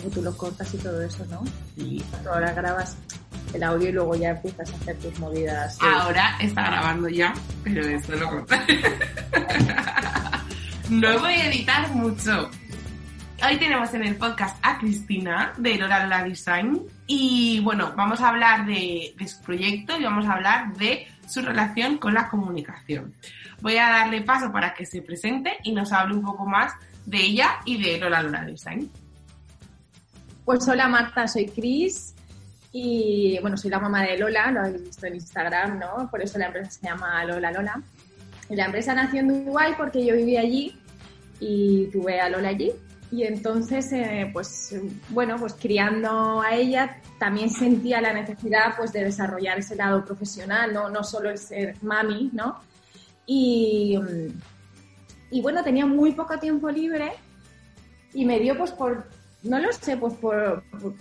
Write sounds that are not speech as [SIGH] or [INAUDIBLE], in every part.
luego tú lo cortas y todo eso, ¿no? Sí. Ahora grabas el audio y luego ya empiezas a hacer tus movidas. Ahora está grabando ya, pero esto lo cortaré. [LAUGHS] no voy a editar mucho. Hoy tenemos en el podcast a Cristina de Lola Design y bueno, vamos a hablar de, su proyecto y vamos a hablar de su relación con la comunicación. Voy a darle paso para que se presente y nos hable un poco más de ella y de Lola Design. Pues hola Marta, soy Cris y bueno, soy la mamá de Lola, lo habéis visto en Instagram, ¿no? Por eso la empresa se llama Lola Lola. Y la empresa nació en Dubái porque yo viví allí y tuve a Lola allí. Y entonces, eh, pues bueno, pues criando a ella también sentía la necesidad pues de desarrollar ese lado profesional, no, no solo el ser mami, ¿no? Y, y bueno, tenía muy poco tiempo libre y me dio pues por, no lo sé, pues por, por,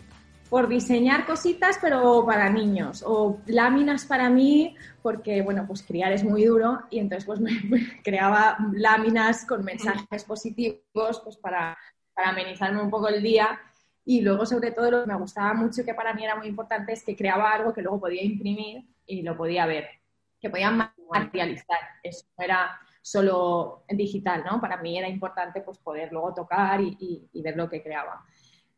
por diseñar cositas, pero para niños, o láminas para mí, porque, bueno, pues criar es muy duro, y entonces pues me, [LAUGHS] me creaba láminas con mensajes positivos, pues para, para amenizarme un poco el día. Y luego, sobre todo, lo que me gustaba mucho que para mí era muy importante es que creaba algo que luego podía imprimir y lo podía ver, que podía materializar. Eso era solo digital, ¿no? Para mí era importante pues poder luego tocar y, ver lo que creaba.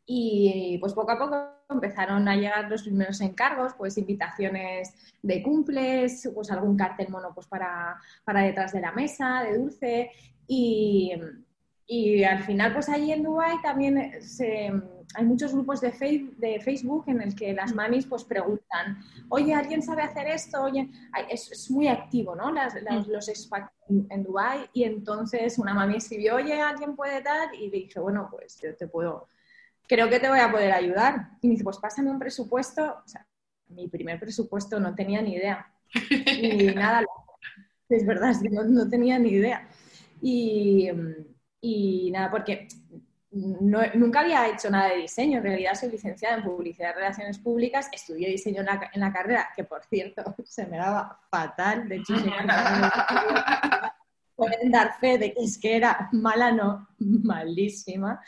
Y pues poco a poco empezaron a llegar los primeros encargos, pues invitaciones de cumples, pues algún cartel mono pues para, para detrás de la mesa, de dulce. Y, y al final, pues allí en Dubai también se, hay muchos grupos de, fe, de, Facebook en el que las mamis pues preguntan, oye, ¿alguien sabe hacer esto? Oye, es, es muy activo, ¿no? Las, las, los expats en, Dubai y entonces una mami escribió, oye, ¿alguien puede dar? Y le dije, bueno, pues yo te puedo, creo que te voy a poder ayudar. Y me dice, pues pásame un presupuesto. O sea, mi primer presupuesto no tenía ni idea. [LAUGHS] Y nada, es verdad, no, no tenía ni idea. Y, y nada, porque nunca había hecho nada de diseño. En realidad soy licenciada en Publicidad y Relaciones Públicas. Estudié diseño en la, en la carrera, que por cierto [LAUGHS] se me daba fatal. De hecho, pueden dar fe de que es que era mala, no, malísima.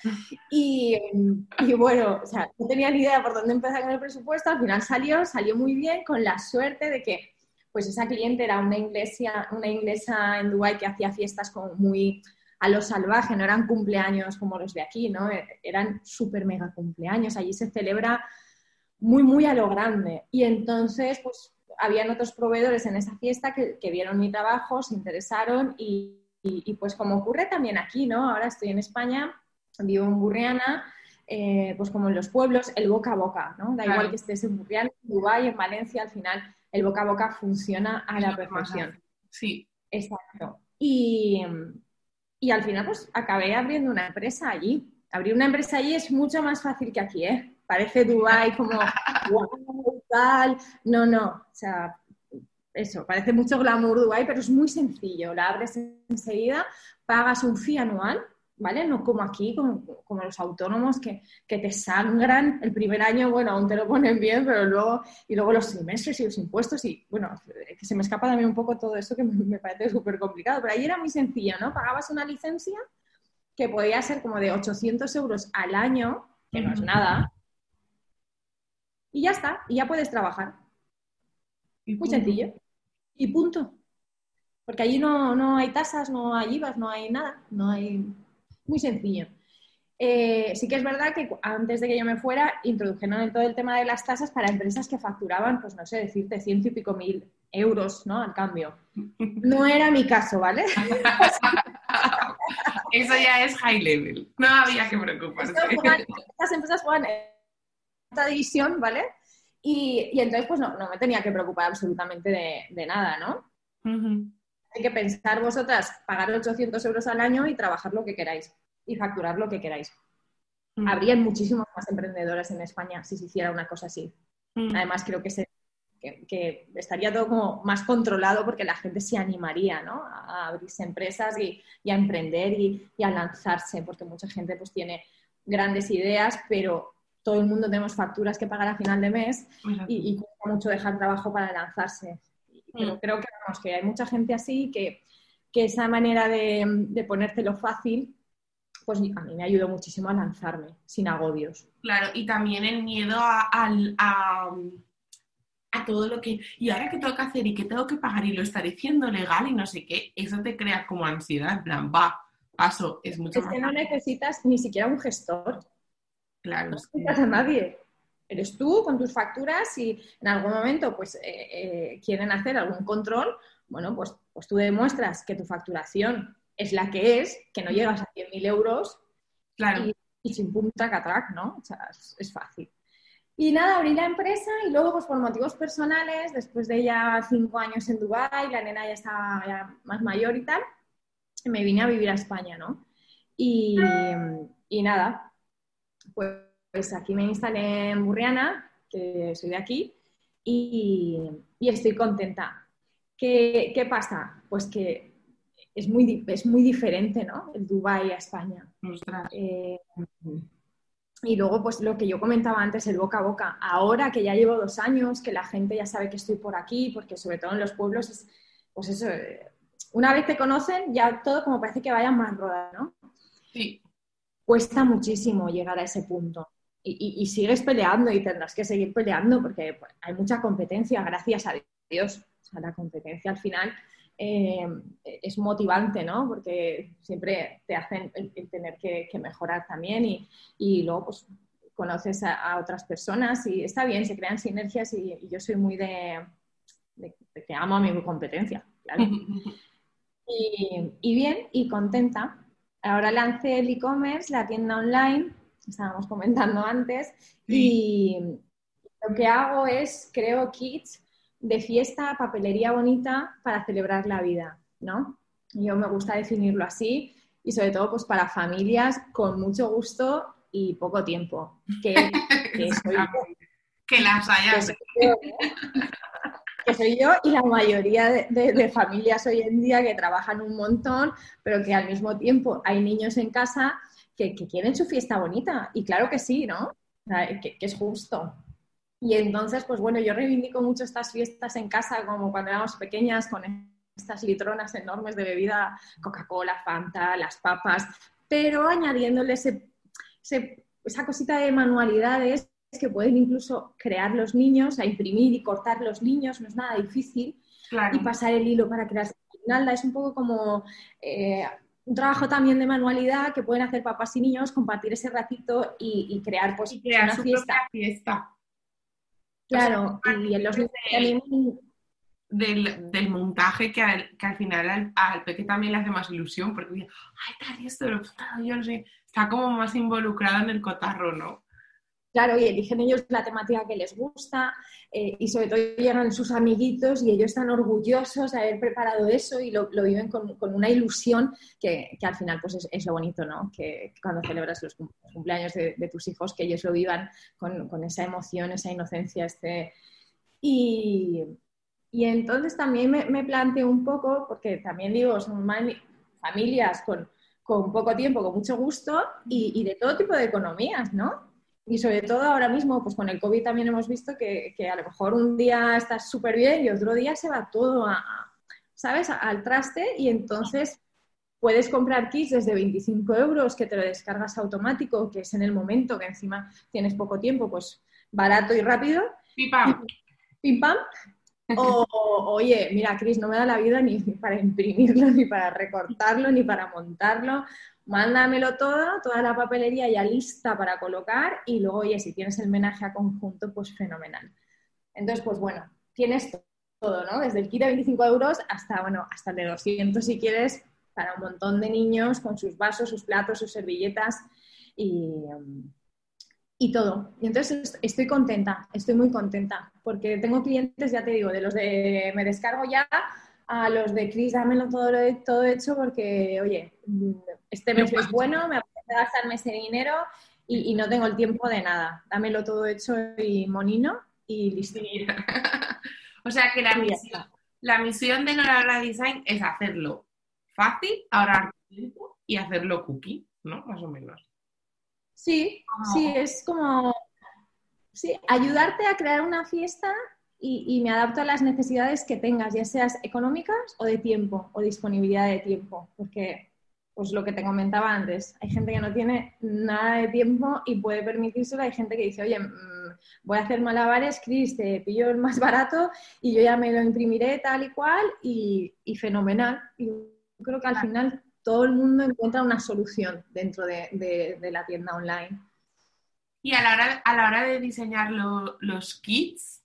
Y, y, bueno, o sea, no tenía ni idea por dónde empezar con el presupuesto. Al final salió, salió muy bien, con la suerte de que pues esa cliente era una inglesa, una inglesa en Dubái que hacía fiestas como muy a lo salvaje, no eran cumpleaños como los de aquí, ¿no? Eran súper mega cumpleaños, allí se celebra muy, muy a lo grande. Y entonces, pues habían otros proveedores en esa fiesta que, que vieron mi trabajo, se interesaron y, y, y, pues como ocurre también aquí, ¿no? Ahora estoy en España, vivo en Burriana, eh, pues como en los pueblos, el boca a boca, ¿no? Da claro. igual que estés en Burriana, en Dubái, en Valencia, al final el boca a boca funciona a la perfección. Sí. Exacto. Y, y al final, pues acabé abriendo una empresa allí. Abrir una empresa allí es mucho más fácil que aquí, ¿eh? Parece Dubai como, [LAUGHS] wow, tal. No, no. O sea, eso, parece mucho glamour Dubai, pero es muy sencillo. La abres enseguida, pagas un fee anual, ¿vale? No como aquí, como, como los autónomos que, que, te sangran el primer año, bueno, aún te lo ponen bien, pero luego, y luego los trimestres y los impuestos, y bueno, que se me escapa también un poco todo eso que me parece súper complicado, pero ahí era muy sencillo, ¿no? Pagabas una licencia que podía ser como de 800 euros al año, que no es nada, y ya está, y ya puedes trabajar. Muy sencillo. Y punto. Porque allí no, no hay tasas, no hay IVAs, no hay nada, no hay muy sencillo. Eh, sí que es verdad que antes de que yo me fuera, introdujeron todo el tema de las tasas para empresas que facturaban, pues no sé, decirte ciento y pico mil euros, ¿no? Al cambio. No era mi caso, ¿vale? [LAUGHS] Eso ya es high level. No había que preocuparse. Estas empresas juegan esta división, ¿vale? Y, y, entonces, pues no, no, me tenía que preocupar absolutamente de, de nada, ¿no? Uh -huh hay que pensar vosotras, pagar 800 euros al año y trabajar lo que queráis y facturar lo que queráis. Mm. Habrían muchísimas más emprendedoras en España si se hiciera una cosa así. Mm. Además, creo que, se, que, que, estaría todo como más controlado porque la gente se animaría ¿no? a, abrirse empresas y, y a emprender y, y, a lanzarse, porque mucha gente pues tiene grandes ideas, pero todo el mundo tenemos facturas que pagar a final de mes y, y cuesta mucho dejar trabajo para lanzarse pero creo que, vamos, que hay mucha gente así que, que esa manera de, de ponértelo fácil pues a mí me ayudó muchísimo a lanzarme sin agobios. Claro, y también el miedo a, a, a, todo lo que, y ahora qué tengo que hacer y qué tengo que pagar y lo estaré diciendo legal y no sé qué, eso te crea como ansiedad, en plan, va, paso, es mucho Es que no necesitas ni siquiera un gestor. Claro. No necesitas a nadie. Eres tú con tus facturas y en algún momento pues eh, eh, quieren hacer algún control, bueno, pues, pues tú demuestras que tu facturación es la que es, que no llegas a 100.000 euros claro. y, sin punta catrac, ¿no? O sea, es, fácil. Y nada, abrí la empresa y luego, pues por motivos personales, después de ya cinco años en Dubái, la nena ya estaba ya más mayor y tal, me vine a vivir a España, ¿no? Y, y nada, pues, aquí me instalé en Burriana, que soy de aquí, y, y estoy contenta. ¿Qué, ¿Qué, pasa? Pues que es muy, es muy diferente, ¿no? El Dubai a España. Eh, y luego, pues lo que yo comentaba antes, el boca a boca. Ahora que ya llevo dos años, que la gente ya sabe que estoy por aquí, porque sobre todo en los pueblos es, pues eso, eh, una vez te conocen, ya todo como parece que vaya más rodado, ¿no? Sí. Cuesta muchísimo llegar a ese punto. Y, y, sigues peleando y tendrás que seguir peleando porque pues, hay mucha competencia, gracias a Dios. O sea, la competencia al final eh, es motivante, ¿no? Porque siempre te hacen el, tener que, mejorar también y, y, luego pues conoces a, otras personas y está bien, se crean sinergias y, yo soy muy de, que amo a mi competencia, claro. [LAUGHS] y, bien, y contenta. Ahora lancé el e-commerce, la tienda online, estábamos comentando antes, y lo que hago es, creo kits de fiesta, papelería bonita para celebrar la vida, ¿no? Yo me gusta definirlo así y sobre todo pues para familias con mucho gusto y poco tiempo. Que, [LAUGHS] soy yo. Que las hayas. Que soy yo, y la mayoría de, familias hoy en día que trabajan un montón, pero que al mismo tiempo hay niños en casa que, quieren su fiesta bonita. Y claro que sí, ¿no? que es justo. Y entonces, pues bueno, yo reivindico mucho estas fiestas en casa, como cuando éramos pequeñas, con estas litronas enormes de bebida, Coca-Cola, Fanta, las papas, pero añadiéndole esa cosita de manualidades que pueden incluso crear los niños, a imprimir y cortar los niños, no es nada difícil, y pasar el hilo para crear. Es un poco como eh, un trabajo también de manualidad que pueden hacer papás y niños, compartir ese ratito y, crear, pues, una fiesta. Claro, y en los del, del, montaje que al, que al final al, al, peque también le hace más ilusión, porque dice, ay, tal, esto, lo, yo no sé, está como más involucrado en el cotarro, ¿no? Claro, y eligen ellos la temática que les gusta eh, y sobre todo llegan sus amiguitos y ellos están orgullosos de haber preparado eso y lo, viven con, una ilusión que, al final pues es, lo bonito, ¿no? Que, cuando celebras los cumpleaños de, tus hijos, que ellos lo vivan con, esa emoción, esa inocencia. Este... Y, entonces también me, planteo un poco, porque también digo, son familias con, poco tiempo, con mucho gusto y, y de todo tipo de economías, ¿no? Y sobre todo ahora mismo, pues con el COVID también hemos visto que, a lo mejor un día estás súper bien y otro día se va todo a, ¿sabes?, al traste y entonces puedes comprar kits desde 25 euros que te lo descargas automático, que es en el momento que encima tienes poco tiempo, pues barato y rápido. Pim pam. Pim pam. O, oye, mira, Cris, no me da la vida ni para imprimirlo, ni para recortarlo, ni para montarlo mándamelo todo, toda la papelería ya lista para colocar y luego, oye, si tienes el menaje a conjunto, pues fenomenal. Entonces, pues bueno, tienes todo, ¿no? Desde el kit de 25 euros hasta, bueno, hasta el de 200 si quieres, para un montón de niños con sus vasos, sus platos, sus servilletas y, y todo. Y entonces estoy contenta, estoy muy contenta, porque tengo clientes, ya te digo, de los de me descargo ya a los de Cris, dámelo todo, todo hecho porque, oye, este mes es bueno, me apetece gastarme ese dinero y, no tengo el tiempo de nada. Dámelo todo hecho y monino y listo. [LAUGHS] o sea que la misión, la misión de Nora Design es hacerlo fácil, ahorrar tiempo y hacerlo cookie, ¿no? Más o menos. Sí, sí, es como sí, ayudarte a crear una fiesta y, me adapto a las necesidades que tengas, ya seas económicas o de tiempo o disponibilidad de tiempo, porque pues lo que te comentaba antes, hay gente que no tiene nada de tiempo y puede permitírselo, hay gente que dice, oye, mm, voy a hacer malabares, Chris, te pillo el más [LAUGHS] barato y yo ya me lo imprimiré tal y cual y, fenomenal. Y creo que al final todo el mundo encuentra una solución dentro de, la tienda online. Y a la hora, a la hora de diseñar los kits,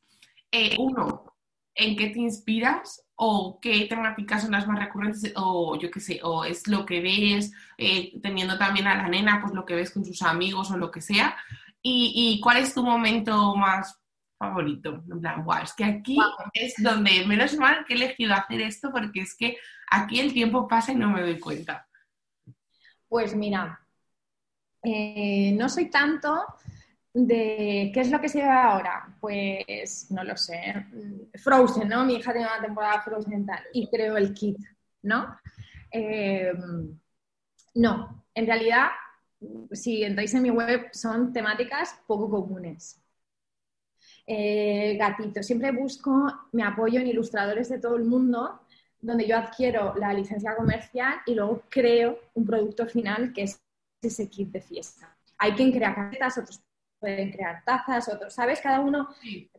eh, uno, ¿en qué te inspiras? o qué temáticas son las más recurrentes, o yo qué sé, o es lo que ves, eh, teniendo también a la nena, pues lo que ves con sus amigos o lo que sea. ¿Y, cuál es tu momento más favorito? En plan, wow, es que aquí es donde, menos mal que he elegido hacer esto, porque es que aquí el tiempo pasa y no me doy cuenta. Pues mira, eh, no soy tanto de qué es lo que se lleva ahora, pues no lo sé. Frozen, ¿no? Mi hija tiene una temporada Frozen tal, y creo el kit, ¿no? Eh, no, en realidad, si entráis en mi web, son temáticas poco comunes. Eh, gatito, siempre busco, me apoyo en ilustradores de todo el mundo, donde yo adquiero la licencia comercial y luego creo un producto final que es ese kit de fiesta. Hay quien crea caretas, otros pueden crear tazas, otros, ¿sabes? Cada uno,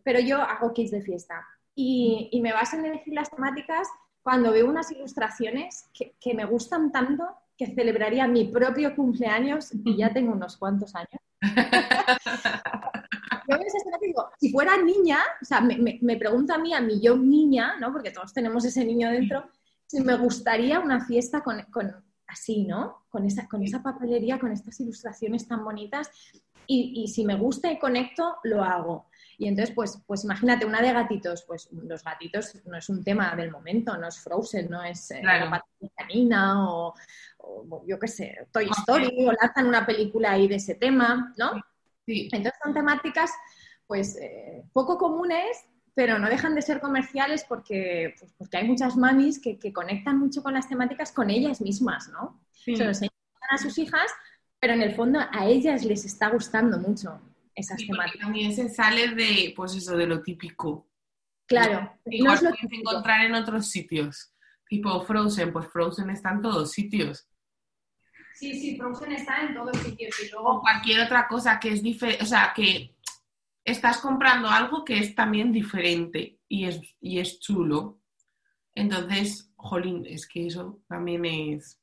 pero yo hago kits de fiesta y, me baso en elegir las temáticas cuando veo unas ilustraciones que, me gustan tanto que celebraría mi propio cumpleaños y ya tengo unos cuantos años. [LAUGHS] yo digo, si fuera niña, o sea, me, me, pregunta a mí, a mí yo niña, ¿no? Porque todos tenemos ese niño dentro, si me gustaría una fiesta con, con así, ¿no? Con esa, con esa papelería, con estas ilustraciones tan bonitas y, si me gusta y conecto, lo hago. Y entonces, pues, pues imagínate, una de gatitos, pues los gatitos no es un tema del momento, no es Frozen, no es eh, canina o, yo qué sé, Toy Story, o lanzan una película ahí de ese tema, ¿no? Sí. Entonces son temáticas, pues, eh, poco comunes, pero no dejan de ser comerciales porque, pues, porque hay muchas mamis que, conectan mucho con las temáticas con ellas mismas, ¿no? Se lo enseñan a sus hijas pero en el fondo a ellas les está gustando mucho esas temáticas. También se sale de, pues eso, de lo típico. Claro. Igual no puedes encontrar en otros sitios. Tipo Frozen, pues Frozen está en todos sitios. Sí, sí, Frozen está en todos sitios. Y luego... cualquier otra cosa que es diferente, o sea, que estás comprando algo que es también diferente y es, y es chulo. Entonces, jolín, es que eso también es,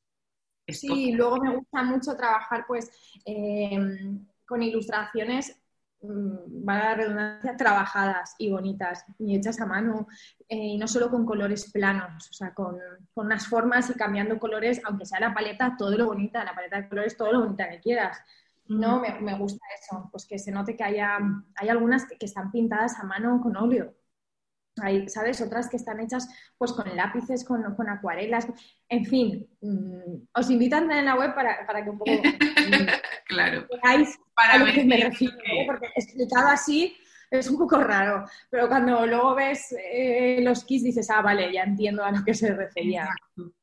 Sí, luego me gusta mucho trabajar pues em, con ilustraciones, mm, va a la redundancia, trabajadas y bonitas y hechas a mano eh, y no solo con colores planos, o sea, con, unas formas y cambiando colores, aunque sea la paleta, todo lo bonita, la paleta de colores, todo lo bonita que quieras. No, me, gusta eso, pues que se note que haya, hay algunas que están pintadas a mano con óleo hay, ¿sabes? Otras que están hechas pues con lápices, con, acuarelas, en fin. Mm, os invito a entrar en la web para, que un poco [LAUGHS] claro. veáis para a que me refiero, porque explicado así es un poco raro, pero cuando luego ves eh, los kits dices, ah, vale, ya entiendo a lo que se refería.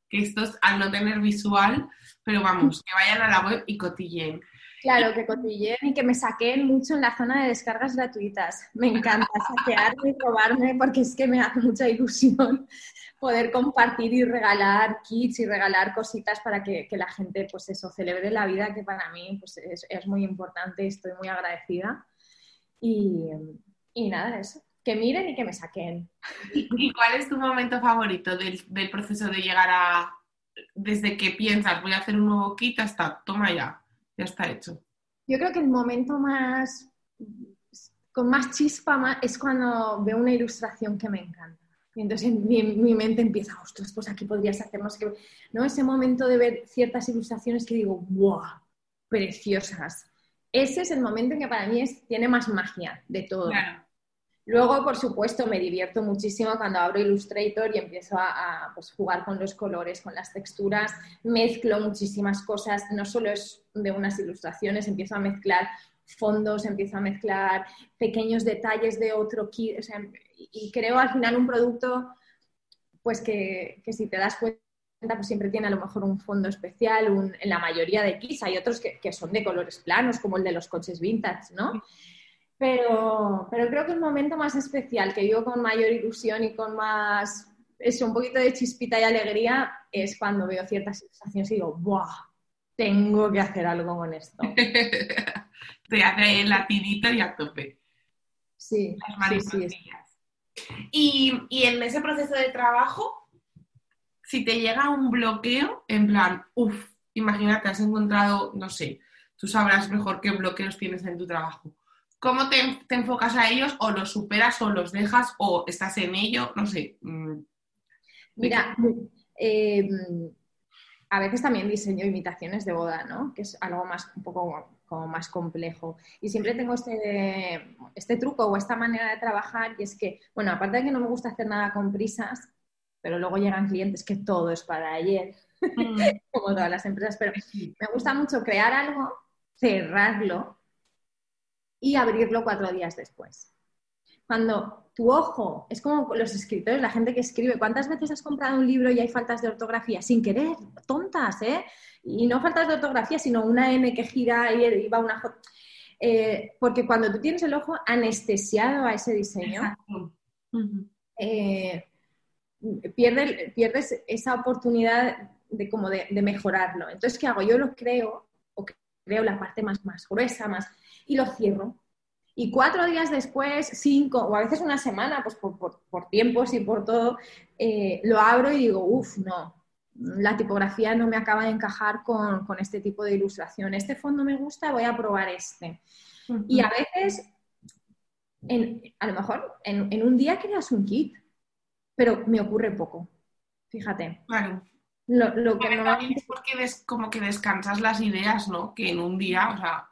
Que estos, al no tener visual, pero vamos, que vayan a la web y cotillen. Claro, que cotilleen y que me saquen mucho en la zona de descargas gratuitas. Me encanta saquearme y probarme porque es que me hace mucha ilusión poder compartir y regalar kits y regalar cositas para que, la gente, pues eso, celebre la vida, que para mí pues es, muy importante, estoy muy agradecida. Y, nada, eso, que miren y que me saquen. ¿Y, cuál es tu momento favorito del, del proceso de llegar a, desde que piensas, voy a hacer un nuevo kit hasta, toma ya? Ya está hecho. Yo creo que el momento más, con más chispa es cuando veo una ilustración que me encanta. Y entonces mi, mi mente empieza, ostras, pues aquí podrías hacer no ¿no? Ese momento de ver ciertas ilustraciones que digo, ¡wow! Preciosas. Ese es el momento en que para mí es, tiene más magia de todo. Claro. Luego, por supuesto, me divierto muchísimo cuando abro Illustrator y empiezo a, pues, jugar con los colores, con las texturas, mezclo muchísimas cosas, no solo es de unas ilustraciones, empiezo a mezclar fondos, empiezo a mezclar pequeños detalles de otro kit, y creo al final un producto pues que, si te das cuenta pues siempre tiene a lo mejor un fondo especial, en la mayoría de kits hay otros que, que, son de colores planos, como el de los coches vintage, ¿no? Pero, pero creo que el momento más especial, que vivo con mayor ilusión y con más eso, un poquito de chispita y alegría es cuando veo ciertas sensaciones y digo, ¡buah! Tengo que hacer algo con esto. [LAUGHS] Te hace el latidito y a tope. Sí, Las sí, sí, y, y en ese proceso de trabajo, si te llega un bloqueo, en plan, uff, imagínate, has encontrado, no sé, tú sabrás mejor qué bloqueos tienes en tu trabajo. ¿Cómo te, te enfocas a ellos o los superas o los dejas o estás en ello? No sé. mm, Mira, eh, a veces también diseño imitaciones de boda, ¿no? Que es algo más, un poco como más complejo. Y siempre tengo este, este truco o esta manera de trabajar y es que, bueno, aparte de que no me gusta hacer nada con prisas, pero luego llegan clientes que todo es para ayer, Mm. [LAUGHS] como todas las empresas, pero me gusta mucho crear algo, cerrarlo y abrirlo cuatro días después. Cuando tu ojo, es como los escritores, la gente que escribe, ¿cuántas veces has comprado un libro y hay faltas de ortografía? Sin querer, tontas, ¿eh? Y no faltas de ortografía, sino una N que gira y va una J. Eh, porque cuando tú tienes el ojo anestesiado a ese diseño, eh, pierde- pierdes esa oportunidad de, como de, de mejorarlo. Entonces, ¿qué hago? Yo lo creo, o creo la parte más, más gruesa, más, y lo cierro. Y cuatro días después, cinco, o a veces una semana, pues por, por- por tiempos y por todo, eh, lo abro y digo, uff, no, la tipografía no me acaba de encajar con, con este tipo de ilustración. Este fondo me gusta, voy a probar este. Y a veces, en- a lo mejor, en, en un día creas un kit, pero me ocurre poco. Fíjate. Claro. Lo, lo que también es porque des- como que descansas las ideas, ¿no? Que en un día, o sea.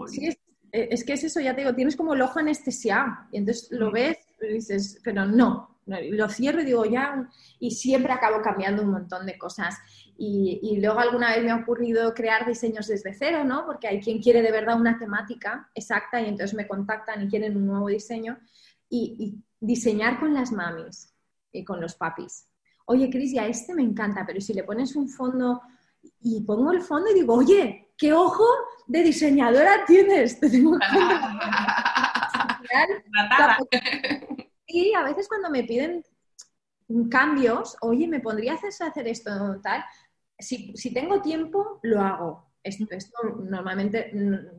Joder. Sí, es, eh, es que es eso, ya te digo, tienes como el ojo anestesiado y entonces lo Mm. ves y dices, pero no, lo cierro y digo ya, y siempre acabo cambiando un montón de cosas. Y, y luego alguna vez me ha ocurrido crear diseños desde cero, ¿no? Porque hay quien quiere de verdad una temática exacta y entonces me contactan y quieren un nuevo diseño. Y, y diseñar con las mamis y con los papis. Oye, Cris, ya este me encanta, pero si le pones un fondo y pongo el fondo y digo, oye, qué ojo de diseñadora tienes. Te tengo que. [LAUGHS] Y a veces cuando me piden cambios, oye, ¿me podrías hacer hacer esto tal? Si, si tengo tiempo, lo hago. Esto, esto normalmente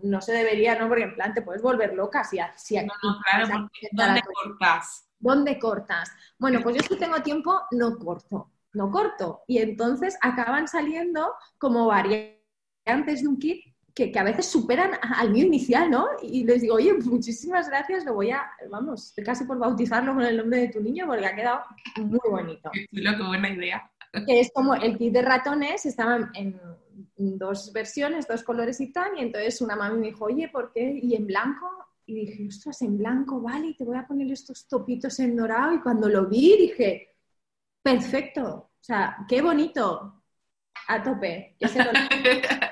no se debería, ¿no? Porque en plan te puedes volver loca si, si No, no, claro, ¿dónde cortas? ¿Dónde cortas? Bueno, pues yo si tengo tiempo, no corto, no corto. Y entonces acaban saliendo como variantes de un kit que, que a veces superan al mío inicial, ¿no? Y les digo, oye, muchísimas gracias, lo voy a, vamos, casi por bautizarlo con el nombre de tu niño porque ha quedado muy bonito. Qué chulo, qué buena idea. Que es como el kit de ratones, estaban en dos versiones, dos colores y tal, y entonces una mami me dijo, oye, ¿por qué? ¿Y en blanco? Y dije, ostras, en blanco, vale, y te voy a poner estos topitos en dorado. Y cuando lo vi, dije, perfecto, o sea, qué bonito, a tope. Y ese [LAUGHS]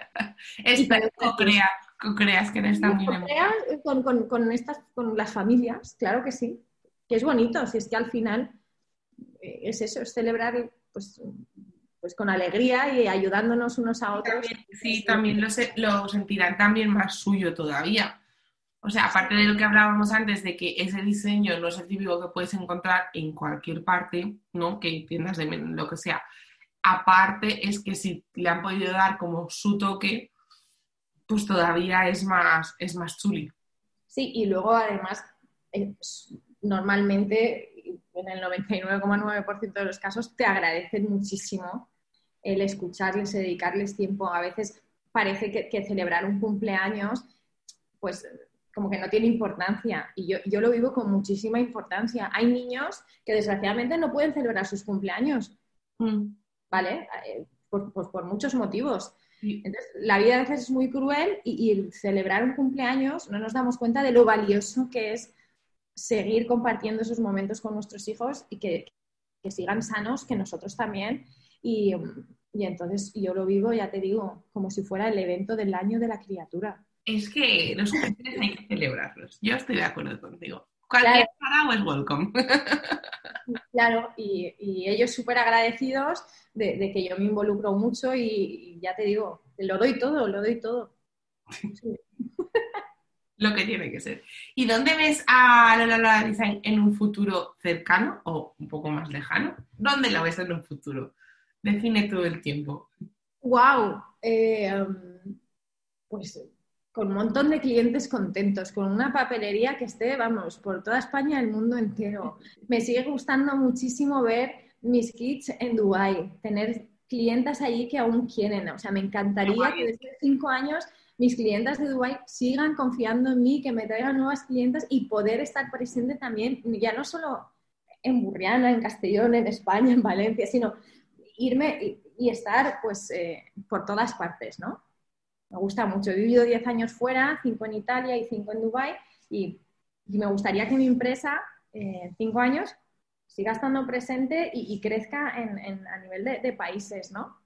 Espero que co-creas, co-creas que eres también Creas con, con- con estas, con las familias, claro que sí, que es bonito, si es que al final eh, es eso, es celebrar pues, pues con alegría y ayudándonos unos a otros. Sí, también lo, se- lo sentirán también más suyo todavía. O sea, aparte de lo que hablábamos antes, de que ese diseño no es el típico que puedes encontrar en cualquier parte, ¿no? Que tiendas de lo que sea. Aparte es que si le han podido dar como su toque, pues todavía es más, es más chuli. Sí, y luego además, eh, normalmente, en el 99,9% de los casos, te agradecen muchísimo el escucharles, y dedicarles tiempo. A veces parece que, que celebrar un cumpleaños, pues como que no tiene importancia. Y yo, yo lo vivo con muchísima importancia. Hay niños que desgraciadamente no pueden celebrar sus cumpleaños, Mm. ¿Vale? Eh, por- pues por muchos motivos. Entonces, la vida a veces es muy cruel y, y el celebrar un cumpleaños no nos damos cuenta de lo valioso que es seguir compartiendo esos momentos con nuestros hijos y que, que sigan sanos, que nosotros también. Y, y entonces yo lo vivo, ya te digo, como si fuera el evento del año de la criatura. Es que los cumpleaños hay que celebrarlos. Yo estoy de acuerdo contigo. Cualquier parado es welcome. [LAUGHS] Claro, y, y ellos súper agradecidos de, de que yo me involucro mucho y, y ya te digo, lo doy todo, lo doy todo. Sí. [LAUGHS] Lo que tiene que ser. ¿Y dónde ves a Lola Lola Design en un futuro cercano o un poco más lejano? ¿Dónde la ves en un futuro? Define todo el tiempo. Wow. Eh, pues con un montón de clientes contentos, con una papelería que esté, vamos, por toda España y el mundo entero. Me sigue gustando muchísimo ver mis kits en Dubai, tener clientas allí que aún quieren. O sea, me encantaría que desde cinco años mis clientas de Dubai sigan confiando en mí, que me traigan nuevas clientas y poder estar presente también, ya no solo en Burriana, en Castellón, en España, en Valencia, sino irme y, estar pues eh, por todas partes, ¿no? Me gusta mucho. He vivido 10 años fuera, 5 en Italia y 5 en Dubái y, me gustaría que mi empresa en 5 años siga estando presente y, crezca a nivel de, países, ¿no?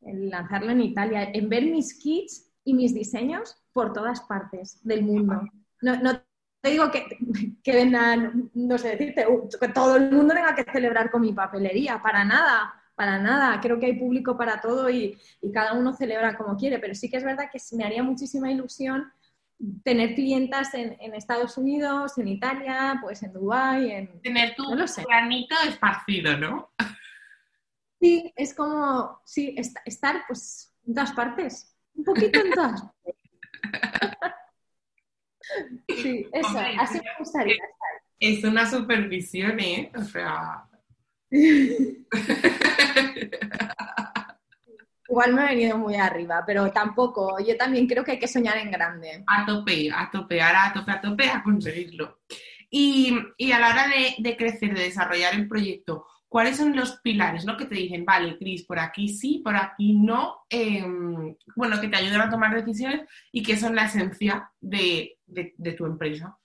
En lanzarlo en Italia, en ver mis kits y mis diseños por todas partes del mundo. No, te digo que, [LAUGHS] que vendan, no sé decirte, que todo el mundo tenga que celebrar con mi papelería, para nada para nada. Creo que hay público para todo y, cada uno celebra como quiere, pero sí que es verdad que me haría muchísima ilusión tener clientas en, Estados Unidos, en Italia, pues en Dubái, en... Tener tu granito esparcido, ¿no? Sí, es como, sí, estar pues en todas partes, un poquito en todas [LAUGHS] partes. Sí, eso, así me gustaría estar. Es una supervisión, ¿eh? O sea, [LAUGHS] Igual me he venido muy arriba, pero tampoco. Yo también creo que hay que soñar en grande. A tope, a tope, ahora a tope, a tope, a conseguirlo. Y, a la hora de, crecer, de desarrollar el proyecto, ¿cuáles son los pilares ¿no? que te dicen, vale, Cris, por aquí sí, por aquí no? Em, bueno, que te ayudan a tomar decisiones y que son la esencia de, tu empresa.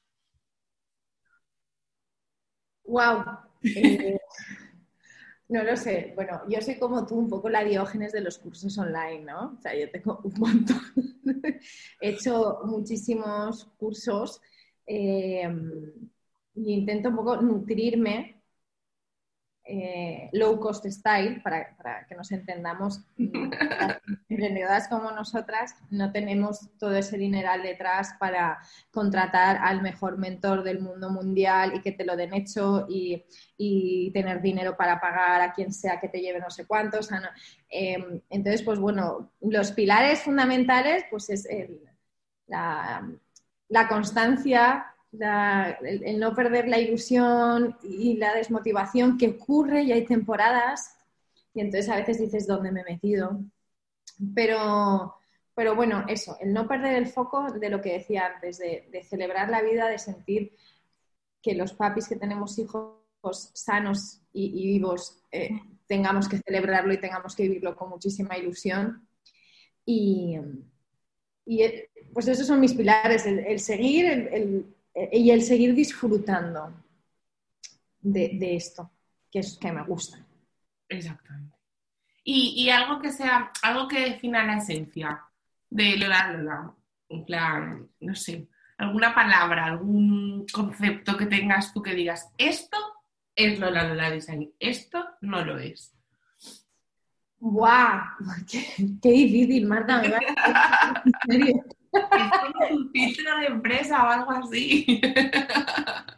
Wow. [LAUGHS] No lo sé. Bueno, yo soy como tú, un poco la diógenes de los cursos online, ¿no? O sea, yo tengo un montón. [LAUGHS] He hecho muchísimos cursos eh, y intento un poco nutrirme eh, low cost style, para, que nos entendamos, las [LAUGHS] emprendedoras como nosotras no tenemos todo ese dineral detrás para contratar al mejor mentor del mundo mundial y que te lo den hecho y, tener dinero para pagar a quien sea que te lleve no sé cuántos. Em, entonces, pues bueno, los pilares fundamentales pues es la, la constancia, el, no perder la ilusión y la desmotivación que ocurre y hay temporadas y entonces a veces dices dónde me he metido. Pero, pero bueno, eso, el no perder el foco de lo que decía antes, de, celebrar la vida, de sentir que los papis que tenemos hijos sanos y, vivos eh, tengamos que celebrarlo y tengamos que vivirlo con muchísima ilusión. Y, eh, pues esos son mis pilares, el, seguir, el, y el seguir disfrutando de, esto, que es que me gusta. Exactamente. Y, algo que sea, algo que defina la esencia de Lola Lola, en plan, no sé, alguna palabra, algún concepto que tengas tú que digas, esto es Lola Lola Design, esto no lo es. ¡Guau! [LAUGHS] Qué, difícil, Marta, me [LAUGHS] serio. Es como un filtro de empresa o algo así. [LAUGHS]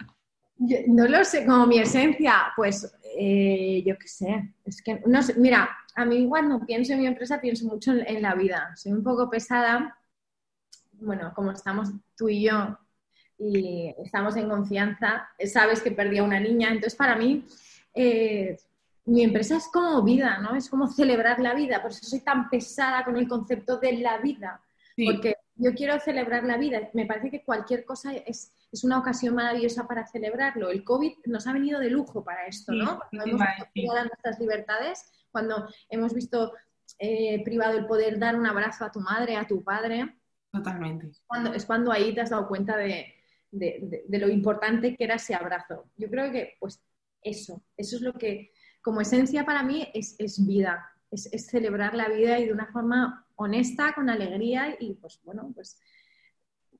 no lo sé, como mi esencia, pues eh, yo qué sé. Es que, no sé, mira, a mí cuando pienso en mi empresa pienso mucho en, la vida. Soy un poco pesada. Bueno, como estamos tú y yo y estamos en confianza, sabes que perdí a una niña, entonces para mí eh, mi empresa es como vida, ¿no? Es como celebrar la vida, por eso soy tan pesada con el concepto de la vida, porque yo quiero celebrar la vida. Me parece que cualquier cosa es, una ocasión maravillosa para celebrarlo. El COVID nos ha venido de lujo para esto, ¿no? Cuando hemos privado nuestras libertades, cuando hemos visto eh, privado el poder dar un abrazo a tu madre, a tu padre. Totalmente. Cuando, es cuando ahí te has dado cuenta de, lo importante que era ese abrazo. Yo creo que, pues, eso, eso es lo que, como esencia para mí, es, vida. es celebrar la vida y de una forma honesta, con alegría y pues bueno, pues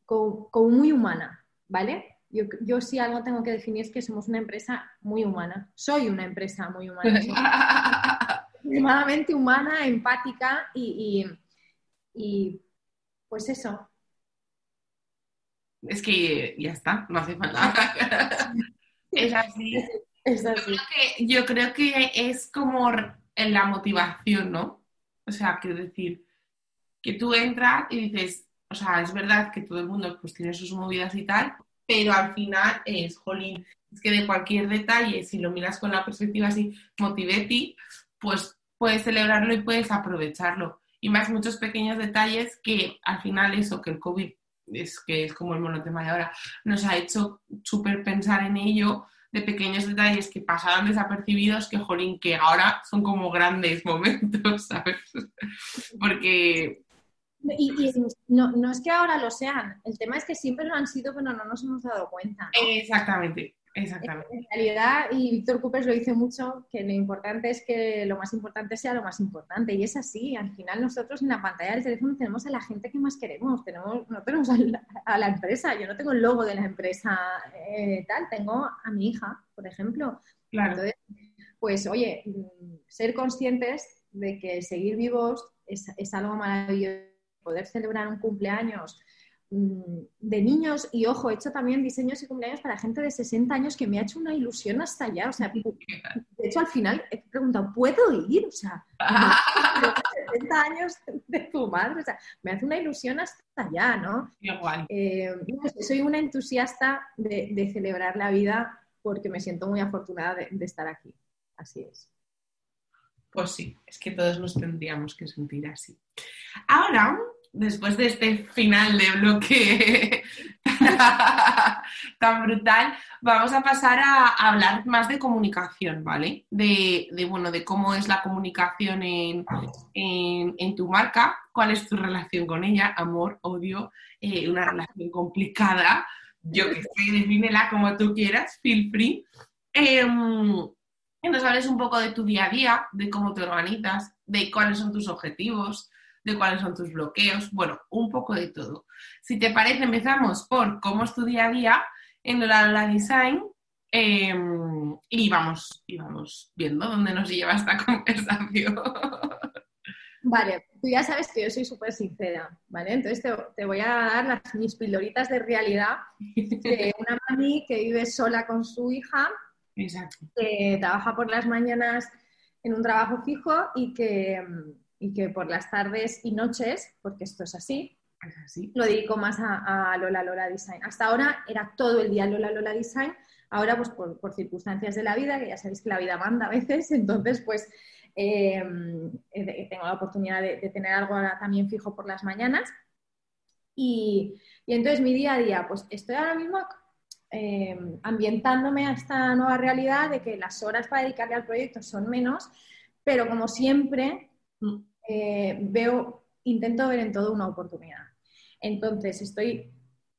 como, muy humana, ¿vale? Yo, yo sí algo tengo que definir es que somos una empresa muy humana. Soy una empresa muy humana. [LAUGHS] extremadamente humana, empática y, y, pues eso. Es que ya está, no hace falta. [LAUGHS] es así. Es así. Yo, creo que, yo creo que es como en la motivación, ¿no? O sea, quiero decir, que tú entras y dices, o sea, es verdad que todo el mundo pues tiene sus movidas y tal, pero al final es, jolín, es que de cualquier detalle, si lo miras con la perspectiva así, motivetti, pues puedes celebrarlo y puedes aprovecharlo. Y más muchos pequeños detalles que al final eso, que el COVID es que es como el monotema de ahora, nos ha hecho súper pensar en ello, de pequeños detalles que pasaban desapercibidos, que jolín, que ahora son como grandes [LAUGHS] momentos, ¿sabes? Porque... Y, y no, no es que ahora lo sean, el tema es que siempre lo han sido, pero no nos hemos dado cuenta. ¿no? Exactamente, exactamente. En realidad, y Víctor Coopers lo dice mucho, que lo importante es que lo más importante sea lo más importante. Y es así, al final nosotros en la pantalla del teléfono tenemos a la gente que más queremos, tenemos, no tenemos a la, a la empresa, yo no tengo el logo de la empresa eh, tal, tengo a mi hija, por ejemplo. Claro. Entonces, pues oye, mm, ser conscientes de que seguir vivos es, es algo maravilloso, poder celebrar un cumpleaños mm, de niños y ojo, he hecho también diseños y cumpleaños para gente de 60 años que me ha hecho una ilusión hasta allá. O sea, [LAUGHS] de hecho al final he preguntado, ¿puedo ir? O sea, [LAUGHS] los 60 años de tu madre, o sea, me hace una ilusión hasta allá, ¿no? Igual. Eh, soy una entusiasta de, de celebrar la vida porque me siento muy afortunada de, de estar aquí. Así es. Pues sí, es que todos nos tendríamos que sentir así. Ahora, después de este final de bloque [LAUGHS] tan brutal, vamos a pasar a hablar más de comunicación, ¿vale? De, bueno, de cómo es la comunicación en, en, tu marca, cuál es tu relación con ella, amor, odio, eh, una relación complicada, yo que sé, defínela como tú quieras, feel free. Eh, que nos hables un poco de tu día a día, de cómo te organizas, de cuáles son tus objetivos, de cuáles son tus bloqueos, bueno, un poco de todo. Si te parece, empezamos por cómo es tu día a día en Lola Design eh, y, vamos, y vamos viendo dónde nos lleva esta [LAUGHS] conversación. Vale, tú ya sabes que yo soy súper sincera, ¿vale? Entonces te, te, voy a dar las, mis pildoritas de realidad de una [LAUGHS] mami que vive sola con su hija Exacto. que trabaja por las mañanas en un trabajo fijo y que, y que por las tardes y noches, porque esto es así, es así. lo dedico más a, a, Lola Lola Design. Hasta ahora era todo el día Lola Lola Design, ahora pues por, por circunstancias de la vida, que ya sabéis que la vida manda a veces, [LAUGHS] entonces pues eh, tengo la oportunidad de, de, tener algo ahora también fijo por las mañanas. Y, y entonces mi día a día, pues estoy ahora mismo eh, ambientándome a esta nueva realidad de que las horas para dedicarle al proyecto son menos, pero como siempre eh, veo, intento ver en todo una oportunidad. Entonces estoy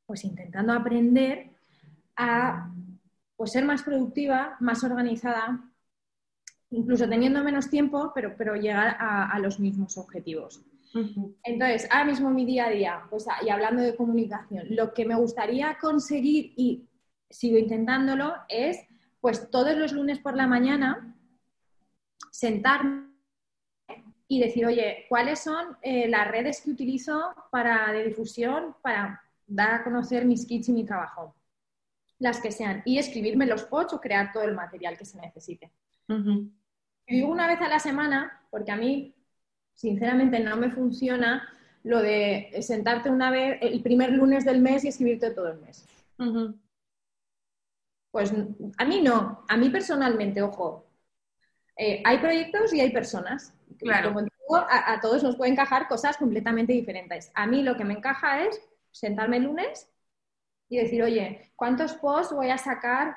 pues intentando aprender a pues, ser más productiva, más organizada, incluso teniendo menos tiempo, pero, pero llegar a, a los mismos objetivos. Entonces, ahora mismo mi día a día, pues, y hablando de comunicación, lo que me gustaría conseguir y sigo intentándolo es, pues todos los lunes por la mañana, sentarme y decir, oye, ¿cuáles son eh, las redes que utilizo para, de difusión para dar a conocer mis kits y mi trabajo? Las que sean. Y escribirme los posts o crear todo el material que se necesite. Digo una vez a la semana, porque a mí, sinceramente, no me funciona lo de sentarte una vez el primer lunes del mes y escribirte todo el mes. Pues a mí no, a mí personalmente, ojo, eh, hay proyectos y hay personas. Claro. Como digo, a, a, todos nos pueden encajar cosas completamente diferentes. A mí lo que me encaja es sentarme el lunes y decir, oye, ¿cuántos posts voy a sacar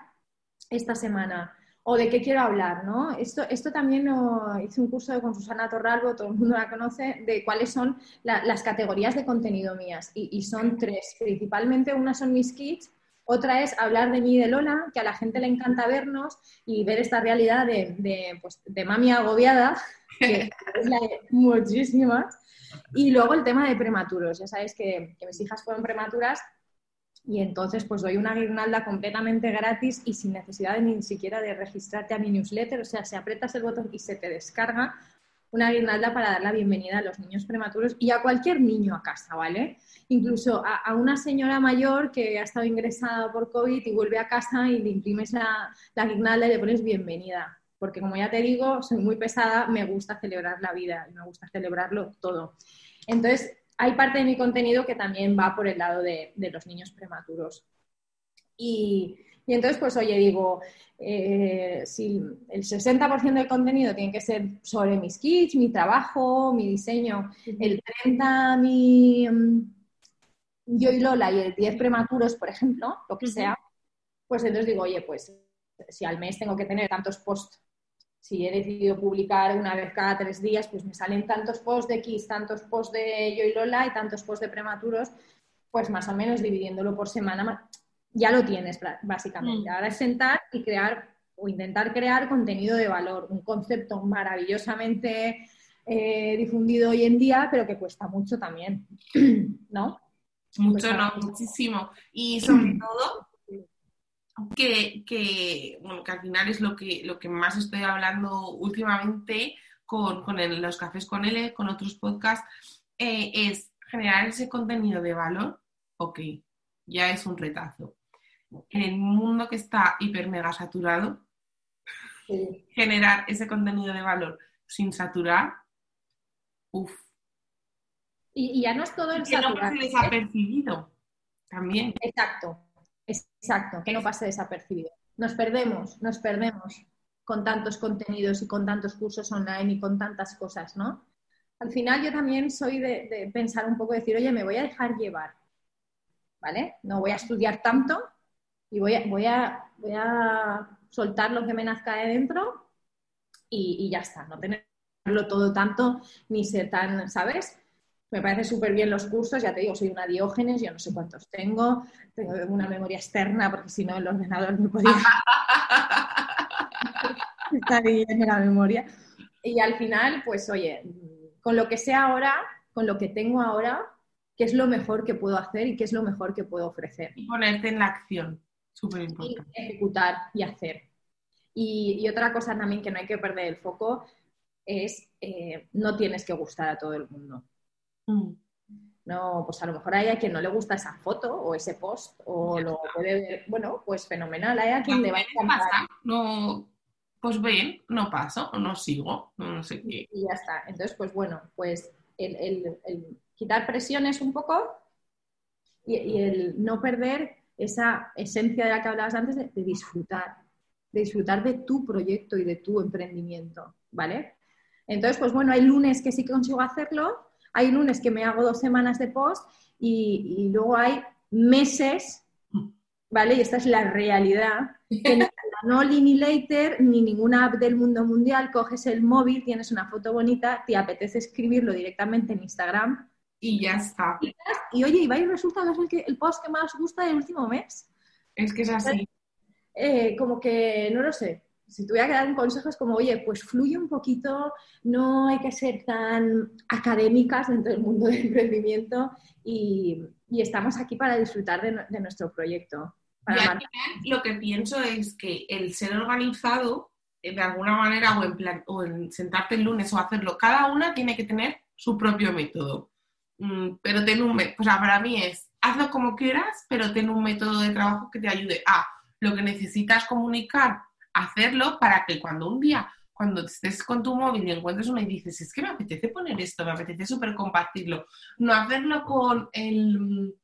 esta semana? O de qué quiero hablar, ¿no? Esto, esto también lo, hice un curso con Susana Torralbo, todo el mundo la conoce, de cuáles son la, las categorías de contenido mías. Y, y son tres, principalmente una son mis kits, otra es hablar de mí y de Lola, que a la gente le encanta vernos y ver esta realidad de, de, pues, de mami agobiada, [LAUGHS] que es la de muchísimas. Y luego el tema de prematuros. Ya sabéis que, que mis hijas fueron prematuras y entonces pues doy una guirnalda completamente gratis y sin necesidad de ni siquiera de registrarte a mi newsletter. O sea, si aprietas el botón y se te descarga, una guirnalda para dar la bienvenida a los niños prematuros y a cualquier niño a casa, ¿vale? Incluso a, una señora mayor que ha estado ingresada por COVID y vuelve a casa y le imprimes la, la guirnalda y le pones bienvenida. Porque como ya te digo, soy muy pesada, me gusta celebrar la vida y me gusta celebrarlo todo. Entonces, hay parte de mi contenido que también va por el lado de, los niños prematuros. Y, entonces, pues oye, digo, eh, si el 60% del contenido tiene que ser sobre mis kits, mi trabajo, mi diseño, el 30% mi mm, yo y Lola y el 10 prematuros, por ejemplo, lo que sea, pues entonces digo, oye, pues si al mes tengo que tener tantos posts si he decidido publicar una vez cada tres días, pues me salen tantos posts de X, tantos posts de Yo y Lola y tantos posts de prematuros, pues más o menos dividiéndolo por semana, ya lo tienes básicamente. Mm. Ahora es sentar y crear o intentar crear contenido de valor, un concepto maravillosamente eh, difundido hoy en día, pero que cuesta mucho también, [CLEARS THROAT] ¿no? Mucho, no, muchísimo. Y sobre [CLEARS THROAT] todo que, bueno, que al final es lo que, lo que más estoy hablando últimamente con, los cafés con él, con otros podcasts, eh, es generar ese contenido de valor, ok, ya es un retazo. En el mundo que está hiper mega saturado, generar ese contenido de valor sin saturar, uff. Y, ya no es todo el que no pase desapercibido, también. Exacto, Exacto, que no pase desapercibido. Nos perdemos, nos perdemos con tantos contenidos y con tantos cursos online y con tantas cosas, ¿no? Al final yo también soy de, pensar un poco, decir, oye, me voy a dejar llevar, ¿vale? No voy a estudiar tanto y voy a, voy a, voy a soltar lo que me nazca de dentro y, y ya está, no tenerlo todo tanto ni ser tan, ¿sabes? Me parece súper bien los cursos, ya te digo, soy una diógenes, yo no sé cuántos tengo, tengo una memoria externa porque si no el ordenador no podía [LAUGHS] estar en la memoria. Y al final, pues oye, con lo que sé ahora, con lo que tengo ahora, qué es lo mejor que puedo hacer y qué es lo mejor que puedo ofrecer. Y ponerte en la acción, súper importante. ejecutar y hacer. Y, otra cosa también que no hay que perder el foco es eh, no tienes que gustar a todo el mundo. Mm. No, pues a lo mejor hay a quien no le gusta esa foto o ese post o lo puede ver, bueno, pues fenomenal, hay a quien le va a. No, pues bien, no paso, no sigo, no sé qué. Y ya está. Entonces, pues bueno, pues el, quitar presiones un poco y, el no perder esa esencia de la que hablabas antes de, de disfrutar, de disfrutar de tu proyecto y de tu emprendimiento, ¿vale? Entonces, pues bueno, hay lunes que sí consigo hacerlo, hay lunes que me hago dos semanas de post y, luego hay meses, ¿vale? Y esta es la realidad. Que no ni [LAUGHS] Later ni ninguna app del mundo mundial, coges el móvil, tienes una foto bonita, te apetece escribirlo directamente en Instagram. Y ya está. Y, oye, y y resulta que es el, que, el post que más gusta del último mes. Es que es así. Eh, como que, no lo sé, si tuviera que dar un consejo es como, oye, pues fluye un poquito, no hay que ser tan académicas dentro del mundo del emprendimiento y, estamos aquí para disfrutar de, nuestro proyecto. lo que pienso es que el ser organizado, eh, de alguna manera, o en, plan, o en sentarte el lunes o hacerlo, cada una tiene que tener su propio método. Mm, pero ten un o sea, para mí es, hazlo como quieras, pero ten un método de trabajo que te ayude a lo que necesitas comunicar hacerlo para que cuando un día, cuando estés con tu móvil y encuentres una y dices, es que me apetece poner esto, me apetece súper compartirlo, no hacerlo con el,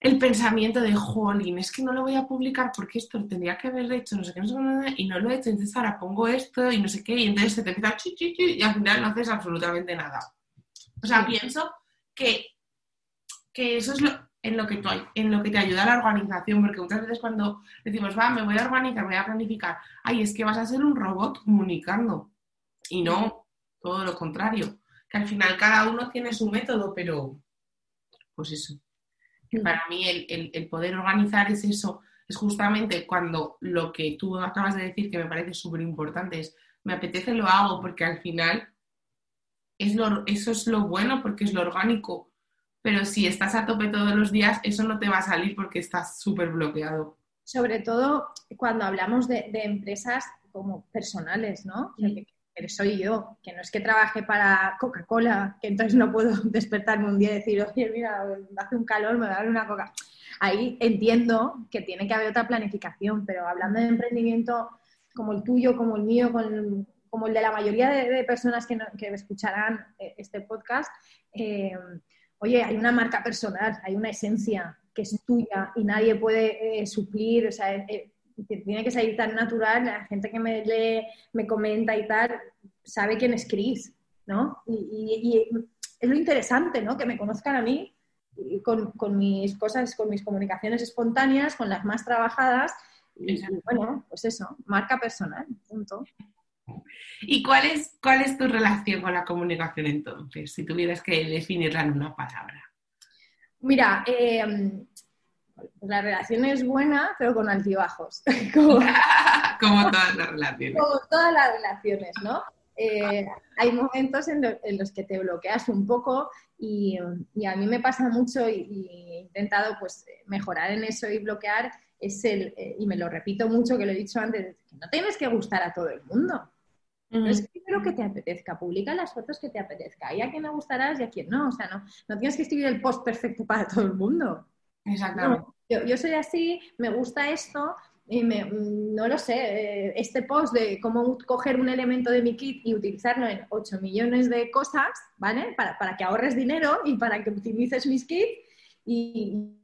el pensamiento de, jolín, es que no lo voy a publicar porque esto lo tendría que haber hecho, no sé qué, no sé qué, y no lo he hecho, entonces ahora pongo esto y no sé qué, y entonces se te empieza chi, chi, y al final no haces absolutamente nada. O sea, pienso que, que eso es lo, en lo, que tú, en lo que te ayuda la organización, porque muchas veces cuando decimos, va, me voy a organizar, me voy a planificar, ay, es que vas a ser un robot comunicando. Y no, todo lo contrario. Que al final cada uno tiene su método, pero pues eso. para mí el, el, poder organizar es eso, es justamente cuando lo que tú acabas de decir, que me parece súper importante, es me apetece, lo hago, porque al final es lo, eso es lo bueno, porque es lo orgánico pero si estás a tope todos los días, eso no te va a salir porque estás súper bloqueado. Sobre todo cuando hablamos de, empresas como personales, ¿no? que, pero soy yo, que no es que trabaje para Coca-Cola, que entonces no puedo [LAUGHS] despertarme un día y decir, oye, mira, hace un calor, me voy a dar una coca. Ahí entiendo que tiene que haber otra planificación, pero hablando de emprendimiento como el tuyo, como el mío, como el de la mayoría de, personas que, escucharán eh, este podcast, eh, oye, hay una marca personal, hay una esencia que es tuya y nadie puede eh, suplir, o sea, tiene que salir tan natural, la gente que me lee, me comenta y tal, sabe quién es Chris, ¿no? Y, es lo interesante, ¿no? Que me conozcan a mí con, con, mis cosas, con mis comunicaciones espontáneas, con las más trabajadas. Y, bueno, pues eso, marca personal, punto. ¿Y cuál es, cuál es tu relación con la comunicación entonces, si tuvieras que definirla en una palabra? Mira, eh, la relación es buena, pero con altibajos. [LAUGHS] [LAUGHS] como, todas las relaciones. Como todas las relaciones, ¿no? Eh, hay momentos en, los que te bloqueas un poco y, a mí me pasa mucho y, he intentado pues mejorar en eso y bloquear es el, eh, y me lo repito mucho que lo he dicho antes, que no tienes que gustar a todo el mundo. Uh es lo que te apetezca, publica las fotos que te apetezca. Y a quien le gustarás y a quien no. O sea, no, no tienes que escribir el post perfecto para todo el mundo. Exactamente. yo, soy así, me gusta esto, y me, no lo sé, eh, este post de cómo coger un elemento de mi kit y utilizarlo en 8 millones de cosas, ¿vale? Para, que ahorres dinero y para que optimices mis kits. Y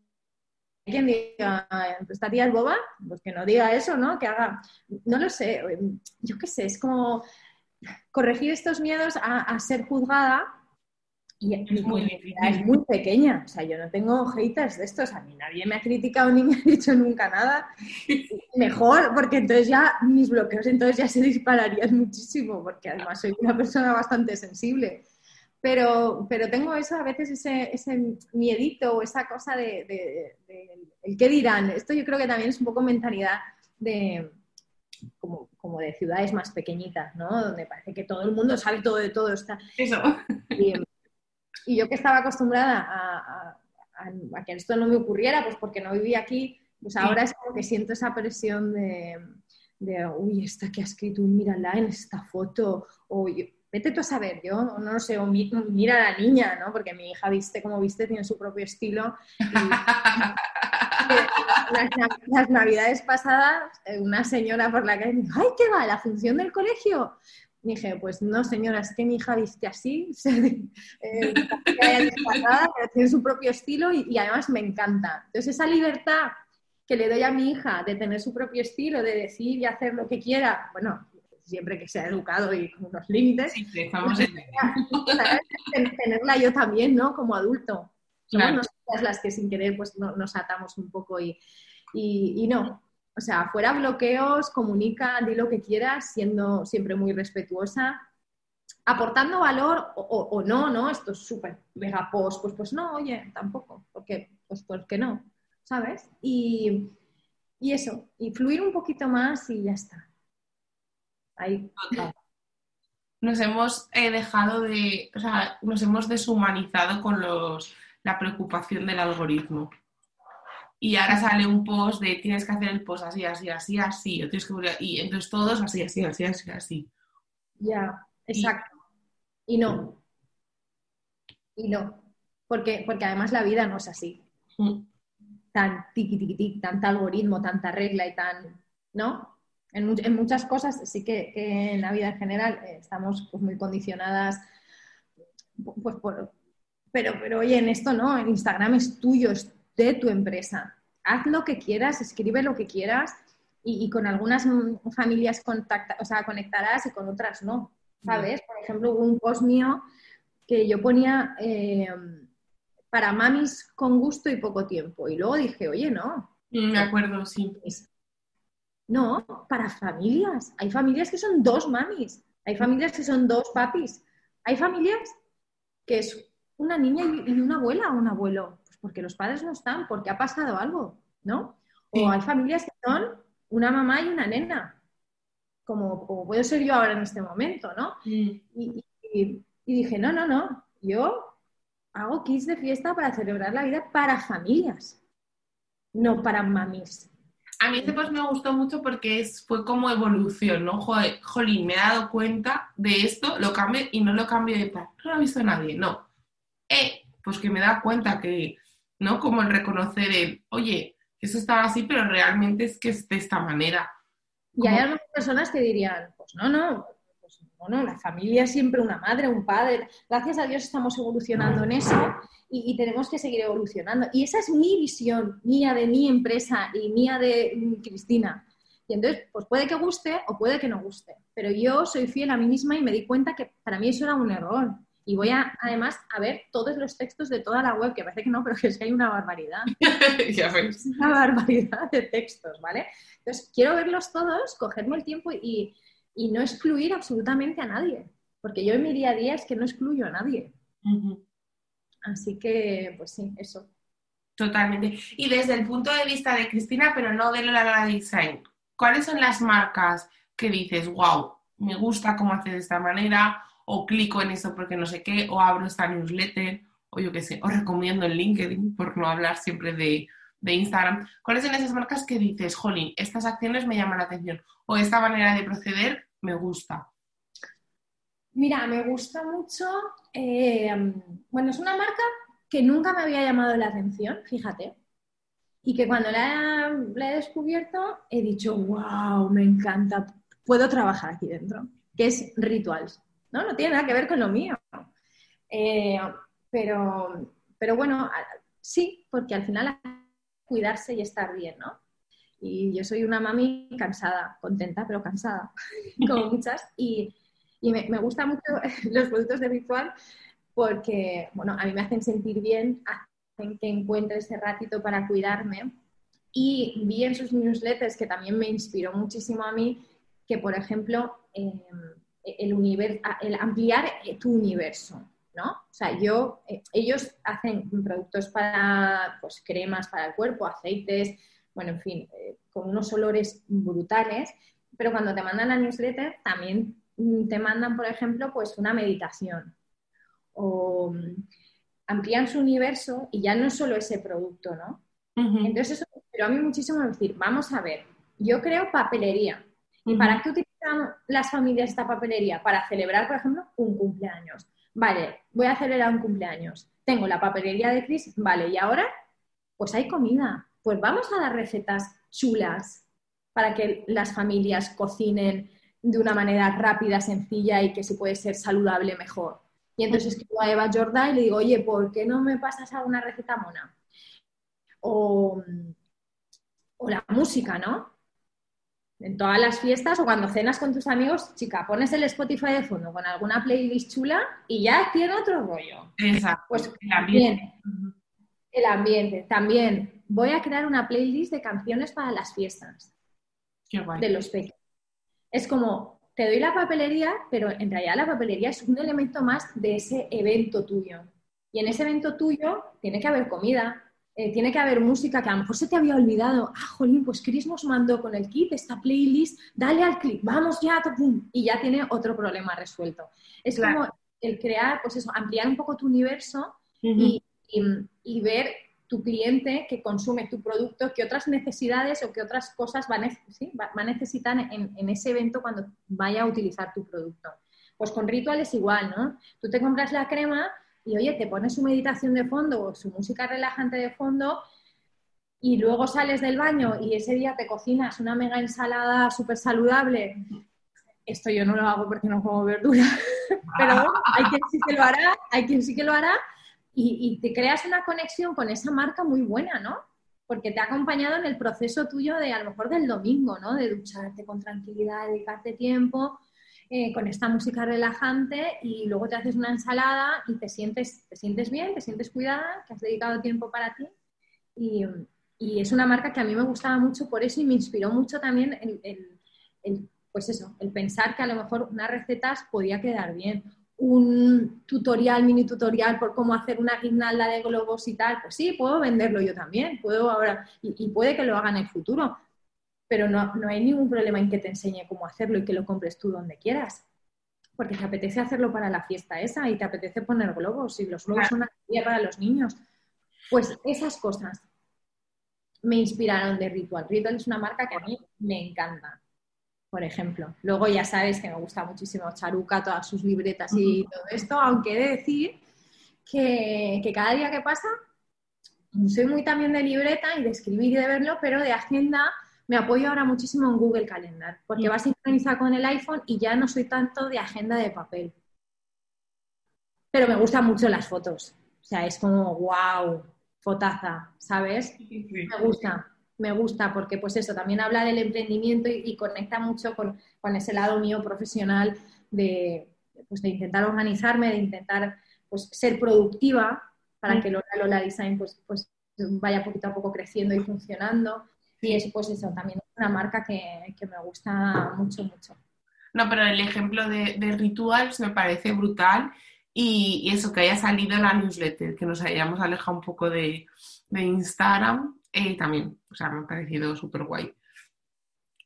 quien diga, esta tía es boba, pues que no diga eso, ¿no? Que haga, no lo sé, yo qué sé, es como corregir estos miedos a, a ser juzgada y es muy, es muy pequeña, o sea, yo no tengo haters de estos, a mí nadie me ha criticado ni [LAUGHS] me ha dicho nunca nada. [LAUGHS] Mejor, porque entonces ya mis bloqueos entonces ya se dispararían muchísimo, porque además soy una persona bastante sensible. Pero, pero tengo eso, a veces ese, ese miedito o esa cosa de, el qué dirán. Esto yo creo que también es un poco mentalidad de, como, como, de ciudades más pequeñitas, ¿no? Donde parece que todo el mundo sabe todo de todo. Está. Eso. Y yo que estaba acostumbrada a, que esto no me ocurriera, pues porque no vivía aquí, pues ahora es como que siento esa presión de, uy, esta que ha escrito, mírala en esta foto, o vete tú a saber, yo no lo sé, o mira a la niña, ¿no? Porque mi hija viste como viste, tiene su propio estilo. las, navidades pasadas, eh, una señora por la calle dijo, ¡ay, qué va! ¿La función del colegio? dije, pues no, señora, es que mi hija viste así, [LAUGHS] eh, tiene su propio estilo y, además me encanta. Entonces, esa libertad que le doy a mi hija de tener su propio estilo, de decir y hacer lo que quiera, bueno, siempre que sea educado y con unos límites, sí, estamos [LAUGHS] en... tenerla yo también, ¿no? Como adulto. Somos las que sin querer pues nos atamos un poco y, y no, o sea, fuera bloqueos, comunica, di lo que quieras, siendo siempre muy respetuosa, aportando valor o, no, ¿no? Esto es súper mega post, pues, pues no, oye, tampoco, porque, pues, ¿por qué no? ¿Sabes? Y, eso, y fluir un poquito más y ya está. Ahí. Nos hemos eh, dejado de, o sea, nos hemos deshumanizado con los, la preocupación del algoritmo y ahora sale un post de tienes que hacer el post así, así, así, así, o tienes que... y entonces todos así, así, así, así, así. Ya, exacto. Y, no. Y no. Porque, porque además la vida no es así. Mm. Tan tiqui, tiqui, tiqui, tanta algoritmo, tanta regla y tan. ¿No? En, en muchas cosas sí que, en la vida en general eh, estamos pues, muy condicionadas. Pues, por, pero, pero oye, en esto no, en Instagram es tuyo, es de tu empresa. Haz lo que quieras, escribe lo que quieras y, con algunas familias contacta, o sea, conectarás y con otras no, ¿sabes? Por ejemplo, hubo un post mío que yo ponía eh, para mamis con gusto y poco tiempo y luego dije, oye, no. Mm, me acuerdo, sí. No, para familias. Hay familias que son dos mamis, hay familias que son dos papis, hay familias que es una niña y una abuela o un abuelo porque los padres no están, porque ha pasado algo, ¿no? O hay familias que son una mamá y una nena, como, puedo ser yo ahora en este momento, ¿no? Y, dije, no, no, no, yo hago kits de fiesta para celebrar la vida para familias, no para mamis. A mí este post me gustó mucho porque es, fue como evolución, ¿no? Joder, jolín, me he dado cuenta de esto, lo cambio y no lo cambio de plan, no lo ha visto nadie, no. Eh, pues que me da cuenta que, ¿no? Como el reconocer el, oye, eso estaba así, pero realmente es que es de esta manera. Y hay algunas personas que dirían, pues no, no, pues no, la familia es siempre una madre, un padre. Gracias a Dios estamos evolucionando en eso y, tenemos que seguir evolucionando. Y esa es mi visión, mía de mi empresa y mía de mm, Cristina. Y entonces, pues puede que guste o puede que no guste. Pero yo soy fiel a mí misma y me di cuenta que para mí eso era un error. Y voy a, además, a ver todos los textos de toda la web, que parece que no, [LAUGHS] pero es que hay una barbaridad. [LAUGHS] ya ves. Una barbaridad de textos, ¿vale? Entonces, quiero verlos todos, cogerme el tiempo y, y no excluir absolutamente a nadie. Porque yo en mi día a día es que no excluyo a nadie. Así que, pues sí, eso. Totalmente. Y desde el punto de vista de Cristina, pero no de la Design, ¿cuáles son las marcas que dices, wow, me gusta cómo haces de esta manera, o clico en eso porque no sé qué, o abro esta newsletter, o yo qué sé, o recomiendo en LinkedIn, por no hablar siempre de, de Instagram. ¿Cuáles son esas marcas que dices, jolín, estas acciones me llaman la atención, o esta manera de proceder me gusta? Mira, me gusta mucho. Eh, bueno, es una marca que nunca me había llamado la atención, fíjate. Y que cuando la, he descubierto he dicho, wow, me encanta, puedo trabajar aquí dentro, que es Rituals. No, no tiene nada que ver con lo mío. Eh, pero, pero bueno, sí, porque al final cuidarse y estar bien, ¿no? Y yo soy una mami cansada, contenta, pero cansada, [LAUGHS] como muchas. Y, y me, me gustan mucho [LAUGHS] los productos de Virtual porque, bueno, a mí me hacen sentir bien, hacen que encuentre ese ratito para cuidarme. Y vi en sus newsletters, que también me inspiró muchísimo a mí, que, por ejemplo, em, el, el ampliar tu universo, ¿no? O sea, yo, eh, ellos hacen productos para, pues, cremas para el cuerpo, aceites, bueno, en fin, eh, con unos olores brutales, pero cuando te mandan la newsletter también Mm, te mandan, por ejemplo, pues una meditación o mm, amplían su universo y ya no es solo ese producto, ¿no? Entonces eso pero a mí muchísimo decir, vamos a ver, yo creo papelería. ¿Y para qué utilizan las familias esta papelería? Para celebrar, por ejemplo, un cumpleaños. Vale, voy a celebrar un cumpleaños. Tengo la papelería de Cris, vale, y ahora, pues hay comida. Pues vamos a dar recetas chulas para que las familias cocinen de una manera rápida, sencilla y que si puede ser saludable mejor. Y entonces escribo a Eva Jorda y le digo, oye, ¿por qué no me pasas alguna receta mona? O, o la música, ¿no? En todas las fiestas o cuando cenas con tus amigos, chica, pones el Spotify de fondo con alguna playlist chula y ya tiene otro rollo. Exacto. Pues el ambiente. El ambiente. También voy a crear una playlist de canciones para las fiestas. Qué guay. De los pequeños es como, te doy la papelería, pero en realidad la papelería es un elemento más de ese evento tuyo. Y en ese evento tuyo tiene que haber comida, eh, tiene que haber música que a lo mejor se te había olvidado. Ah, jolín, pues Chris nos mandó con el kit esta playlist, dale al clic, vamos ya, pum, y ya tiene otro problema resuelto. Es como el crear, pues eso, ampliar un poco tu universo y, ver tu cliente que consume tu producto, qué otras necesidades o qué otras cosas va, a necesitar en, ese evento cuando vaya a utilizar tu producto. Pues con Ritual es igual, ¿no? Tú te compras la crema y, oye, te pones su meditación de fondo o su música relajante de fondo y luego sales del baño y ese día te cocinas una mega ensalada súper saludable. Esto yo no lo hago porque no como verdura, [LAUGHS] pero hay quien sí que lo hará, hay quien sí que lo hará y, te creas una conexión con esa marca muy buena, ¿no? Porque te ha acompañado en el proceso tuyo de a lo mejor del domingo, ¿no? De ducharte con tranquilidad, dedicarte tiempo eh, con esta música relajante y luego te haces una ensalada y te sientes, te sientes bien, te sientes cuidada, que has dedicado tiempo para ti. Y, y es una marca que a mí me gustaba mucho por eso y me inspiró mucho también el, pues eso, el pensar que a lo mejor unas recetas podía quedar bien un tutorial, mini tutorial por cómo hacer una guirnalda de globos y tal, pues sí, puedo venderlo yo también, puedo ahora, y, puede que lo haga en el futuro, pero no, no, hay ningún problema en que te enseñe cómo hacerlo y que lo compres tú donde quieras, porque te apetece hacerlo para la fiesta esa y te apetece poner globos y los globos son una para los niños. Pues esas cosas. me inspiraron de Ritual. Ritual es una marca que a mí me encanta, por ejemplo. Luego ya sabes que me gusta muchísimo Charuca, todas sus libretas y todo esto, aunque he de decir que, que cada día que pasa soy muy también de libreta y de escribir y de verlo, pero de agenda me apoyo ahora muchísimo en Google Calendar, porque va sincronizar con el iPhone y ya no soy tanto de agenda de papel. Pero me gustan mucho las fotos. O sea, es como, wow, fotaza, ¿sabes? Me gusta, me gusta, porque pues eso, también habla del emprendimiento y, conecta mucho con, ese lado mío profesional de, pues, de intentar organizarme, de intentar pues, ser productiva para que Lola Lola Design pues, pues vaya poquito a poco creciendo y funcionando. Y es pues eso, también es una marca que, me gusta mucho, mucho. No, pero el ejemplo de, Rituals me parece brutal y, eso, que haya salido la newsletter, que nos hayamos alejado un poco de, Instagram, eh, también, o sea, me ha parecido súper guay.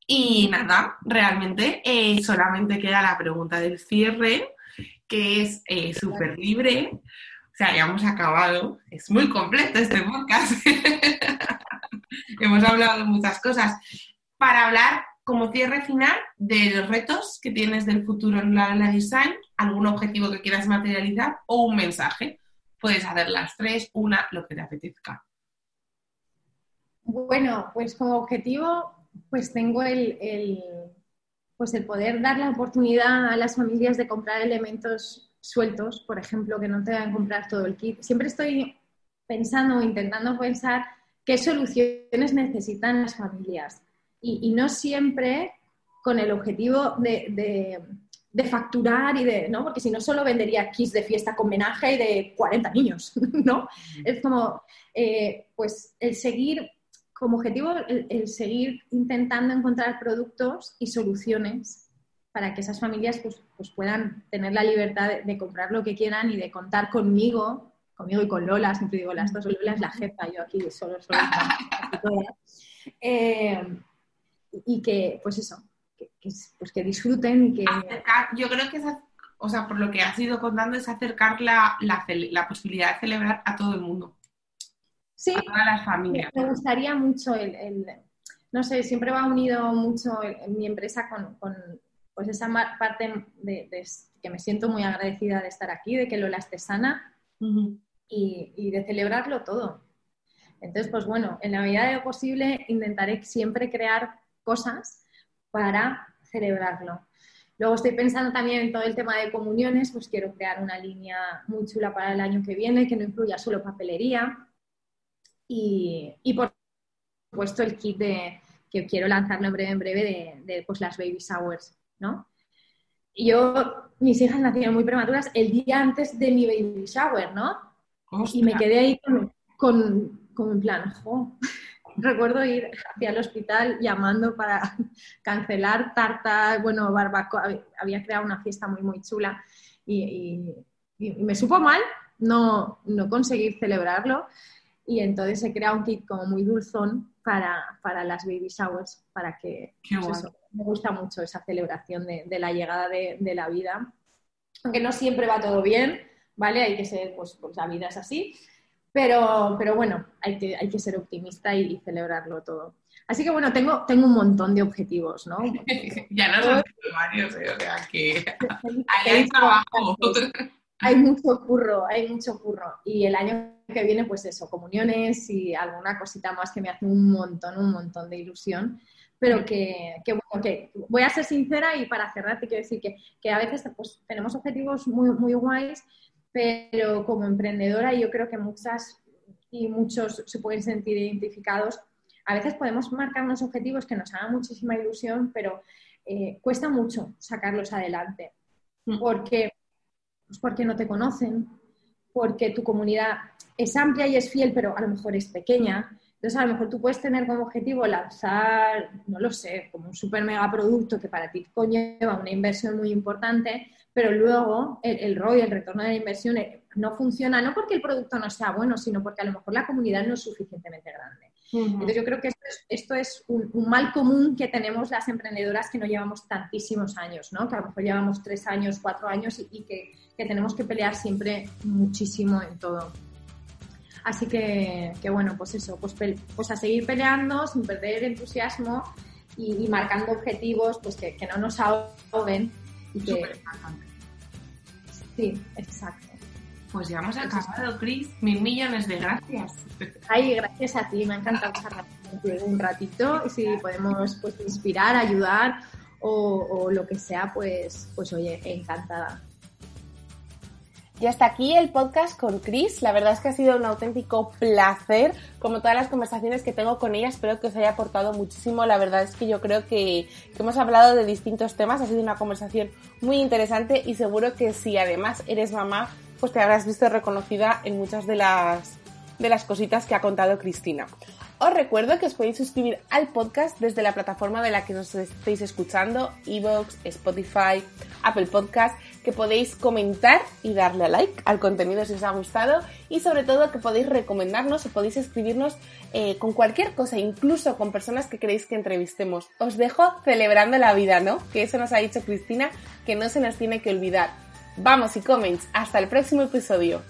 Y nada, realmente eh, solamente queda la pregunta del cierre, que es eh, súper libre sea, ya hemos acabado. Es muy completo este podcast. [LAUGHS] hemos hablado de muchas cosas. Para hablar como cierre final de los retos que tienes del futuro en la, design, algún objetivo que quieras materializar o un mensaje. Puedes hacer las tres, una, lo que te apetezca. Bueno, pues como objetivo, pues tengo el, pues el poder dar la oportunidad a las familias de comprar elementos sueltos, por ejemplo, que no te van comprar todo el kit. Siempre estoy pensando o intentando pensar qué soluciones necesitan las familias y, no siempre con el objetivo de, facturar y de, ¿no? Porque si no, solo vendería kits de fiesta con menaje y de 40 niños, [LAUGHS] ¿no? Es como, eh, pues, el seguir, como objetivo, el, seguir intentando encontrar productos y soluciones para que esas familias pues, pues puedan tener la libertad de, comprar lo que quieran y de contar conmigo, conmigo y con Lola, siempre digo las dos, Lola es la jefa, yo aquí solo soy [LAUGHS] eh, y que, pues eso, que, pues que disfruten que... yo creo que es, o sea, por lo que has ido contando es acercar la, la, posibilidad de celebrar a todo el mundo. Sí, a todas las familias. Me gustaría mucho el, no sé, siempre va unido mucho en, mi empresa con, pues esa parte de, que me siento muy agradecida de estar aquí, de que Lola esté sana y, de celebrarlo todo. Entonces, pues bueno, en la medida de lo posible intentaré siempre crear cosas para celebrarlo. Luego estoy pensando también en todo el tema de comuniones, pues quiero crear una línea muy chula para el año que viene, que no incluya solo papelería. Y, por supuesto el kit de, que quiero lanzarlo en breve, en breve, de, pues, las baby showers. ¿no? Y yo, mis hijas nacieron muy prematuras el día antes de mi baby shower, ¿no? Y me quedé ahí con, con, con en plan, [LAUGHS] Recuerdo ir hacia el hospital llamando para [LAUGHS] cancelar tarta, bueno, barbacoa. Había creado una fiesta muy, muy chula y, y, me supo mal no, no conseguir celebrarlo. Y entonces he creado un kit como muy dulzón para, para las baby showers, para que pues me gusta mucho esa celebración de, de la llegada de, de, la vida. Aunque no siempre va todo bien, ¿vale? Hay que ser, pues, pues la vida es así. Pero, pero bueno, hay que, hay que ser optimista y, celebrarlo todo. Así que bueno, tengo, tengo un montón de objetivos, ¿no? [LAUGHS] ya no son varios, ¿eh? o sea que [LAUGHS] hay trabajo. hay mucho curro, hay mucho curro. Y el año que viene, pues eso, comuniones y alguna cosita más que me hace un montón, un montón de ilusión. Pero que, que bueno, que voy a ser sincera y para cerrar te quiero decir que, que a veces pues, tenemos objetivos muy, muy guays, pero como emprendedora yo creo que muchas y muchos se pueden sentir identificados. A veces podemos marcar unos objetivos que nos hagan muchísima ilusión, pero eh, cuesta mucho sacarlos adelante. Mm. Porque pues porque no te conocen, porque tu comunidad es amplia y es fiel, pero a lo mejor es pequeña. Entonces, a lo mejor tú puedes tener como objetivo lanzar, no lo sé, como un super mega producto que para ti conlleva una inversión muy importante, pero luego el, el ROI, el retorno de la inversión, eh, no funciona, no porque el producto no sea bueno, sino porque a lo mejor la comunidad no es suficientemente grande. Entonces yo creo que esto es, un, mal común que tenemos las emprendedoras que no llevamos tantísimos años, ¿no? que a lo mejor llevamos tres años, cuatro años y, que, tenemos que pelear siempre muchísimo en todo. Así que, que bueno, pues eso, pues, pues a seguir peleando sin perder entusiasmo y, marcando objetivos pues que, que, no nos ahoguen y que... Sí, exacto. Pues ya hemos acabado, Cris. Mil millones de gracias. [LAUGHS] Ay, gracias a ti. Me ha encantado [LAUGHS] charlar un ratito. Y si podemos pues, inspirar, ayudar o, o, lo que sea, pues, pues oye, encantada. Y hasta aquí el podcast con Chris. La verdad es que ha sido un auténtico placer. Como todas las conversaciones que tengo con ella, espero que os haya aportado muchísimo. La verdad es que yo creo que, que, hemos hablado de distintos temas. Ha sido una conversación muy interesante y seguro que si además eres mamá, pues te habrás visto reconocida en muchas de las, de las cositas que ha contado Cristina. Os recuerdo que os podéis suscribir al podcast desde la plataforma de la que nos estéis escuchando, Evox, Spotify, Apple Podcast, que podéis comentar y darle a like al contenido si os ha gustado y sobre todo que podéis recomendarnos o podéis escribirnos eh, con cualquier cosa, incluso con personas que queréis que entrevistemos. Os dejo celebrando la vida, ¿no? Que eso nos ha dicho Cristina, que no se nos tiene que olvidar. Vamos y comments, hasta el próximo episodio.